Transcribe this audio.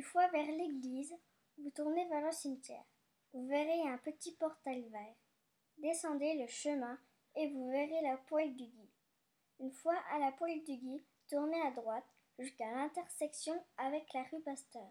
Une fois vers l'église, vous tournez vers le cimetière. Vous verrez un petit portail vert. Descendez le chemin et vous verrez la poêle du Guy. Une fois à la poêle du Guy, tournez à droite jusqu'à l'intersection avec la rue Pasteur.